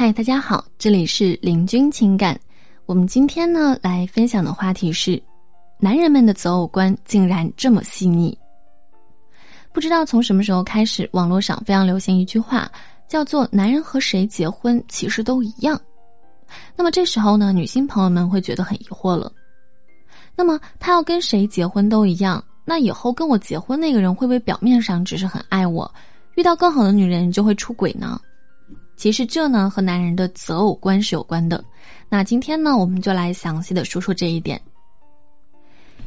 嗨，大家好，这里是林君情感。我们今天呢来分享的话题是：男人们的择偶观竟然这么细腻。不知道从什么时候开始，网络上非常流行一句话，叫做“男人和谁结婚其实都一样”。那么这时候呢，女性朋友们会觉得很疑惑了。那么他要跟谁结婚都一样，那以后跟我结婚那个人会不会表面上只是很爱我，遇到更好的女人就会出轨呢？其实这呢和男人的择偶观是有关的，那今天呢我们就来详细的说说这一点。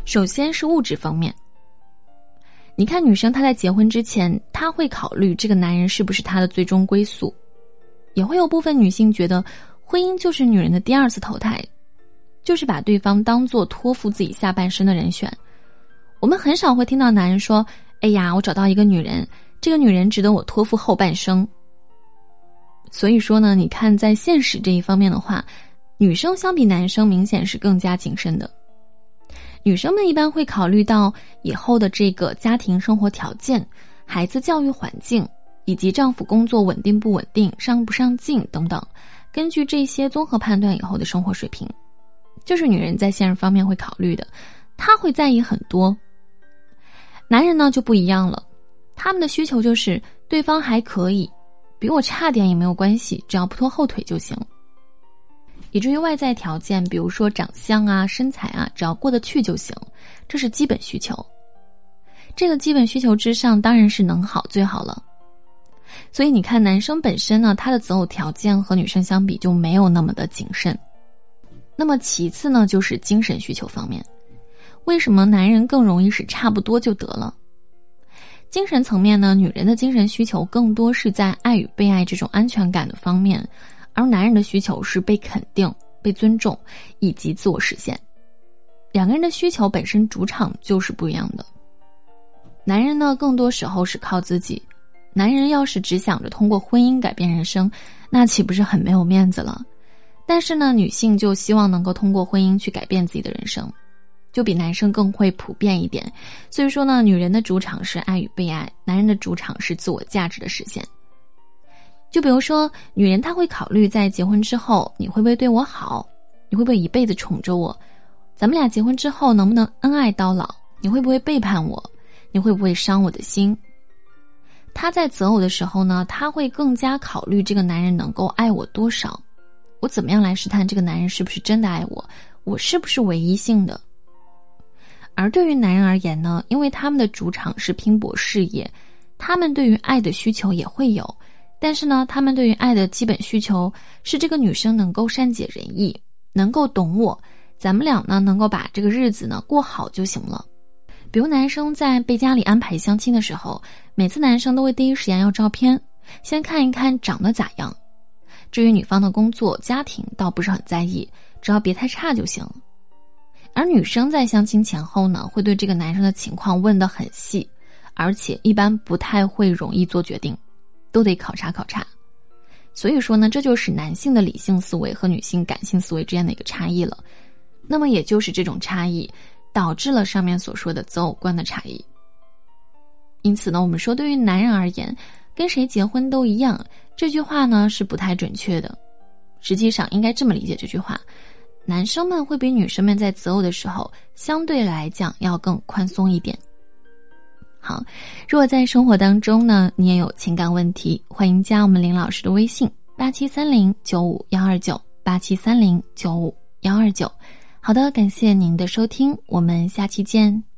首先是物质方面，你看女生她在结婚之前，她会考虑这个男人是不是她的最终归宿，也会有部分女性觉得婚姻就是女人的第二次投胎，就是把对方当做托付自己下半生的人选。我们很少会听到男人说：“哎呀，我找到一个女人，这个女人值得我托付后半生。”所以说呢，你看在现实这一方面的话，女生相比男生明显是更加谨慎的。女生们一般会考虑到以后的这个家庭生活条件、孩子教育环境，以及丈夫工作稳定不稳定、上不上进等等，根据这些综合判断以后的生活水平，就是女人在现实方面会考虑的，她会在意很多。男人呢就不一样了，他们的需求就是对方还可以。比我差点也没有关系，只要不拖后腿就行。以至于外在条件，比如说长相啊、身材啊，只要过得去就行，这是基本需求。这个基本需求之上，当然是能好最好了。所以你看，男生本身呢，他的择偶条件和女生相比就没有那么的谨慎。那么其次呢，就是精神需求方面，为什么男人更容易是差不多就得了？精神层面呢，女人的精神需求更多是在爱与被爱这种安全感的方面，而男人的需求是被肯定、被尊重以及自我实现。两个人的需求本身主场就是不一样的。男人呢，更多时候是靠自己。男人要是只想着通过婚姻改变人生，那岂不是很没有面子了？但是呢，女性就希望能够通过婚姻去改变自己的人生。就比男生更会普遍一点，所以说呢，女人的主场是爱与被爱，男人的主场是自我价值的实现。就比如说，女人她会考虑在结婚之后你会不会对我好，你会不会一辈子宠着我，咱们俩结婚之后能不能恩爱到老，你会不会背叛我，你会不会伤我的心。她在择偶的时候呢，她会更加考虑这个男人能够爱我多少，我怎么样来试探这个男人是不是真的爱我，我是不是唯一性的。而对于男人而言呢，因为他们的主场是拼搏事业，他们对于爱的需求也会有，但是呢，他们对于爱的基本需求是这个女生能够善解人意，能够懂我，咱们俩呢能够把这个日子呢过好就行了。比如男生在被家里安排相亲的时候，每次男生都会第一时间要照片，先看一看长得咋样。至于女方的工作、家庭，倒不是很在意，只要别太差就行。而女生在相亲前后呢，会对这个男生的情况问得很细，而且一般不太会容易做决定，都得考察考察。所以说呢，这就是男性的理性思维和女性感性思维之间的一个差异了。那么也就是这种差异，导致了上面所说的择偶观的差异。因此呢，我们说对于男人而言，跟谁结婚都一样，这句话呢是不太准确的。实际上应该这么理解这句话。男生们会比女生们在择偶的时候相对来讲要更宽松一点。好，如果在生活当中呢，你也有情感问题，欢迎加我们林老师的微信八七三零九五幺二九八七三零九五幺二九。好的，感谢您的收听，我们下期见。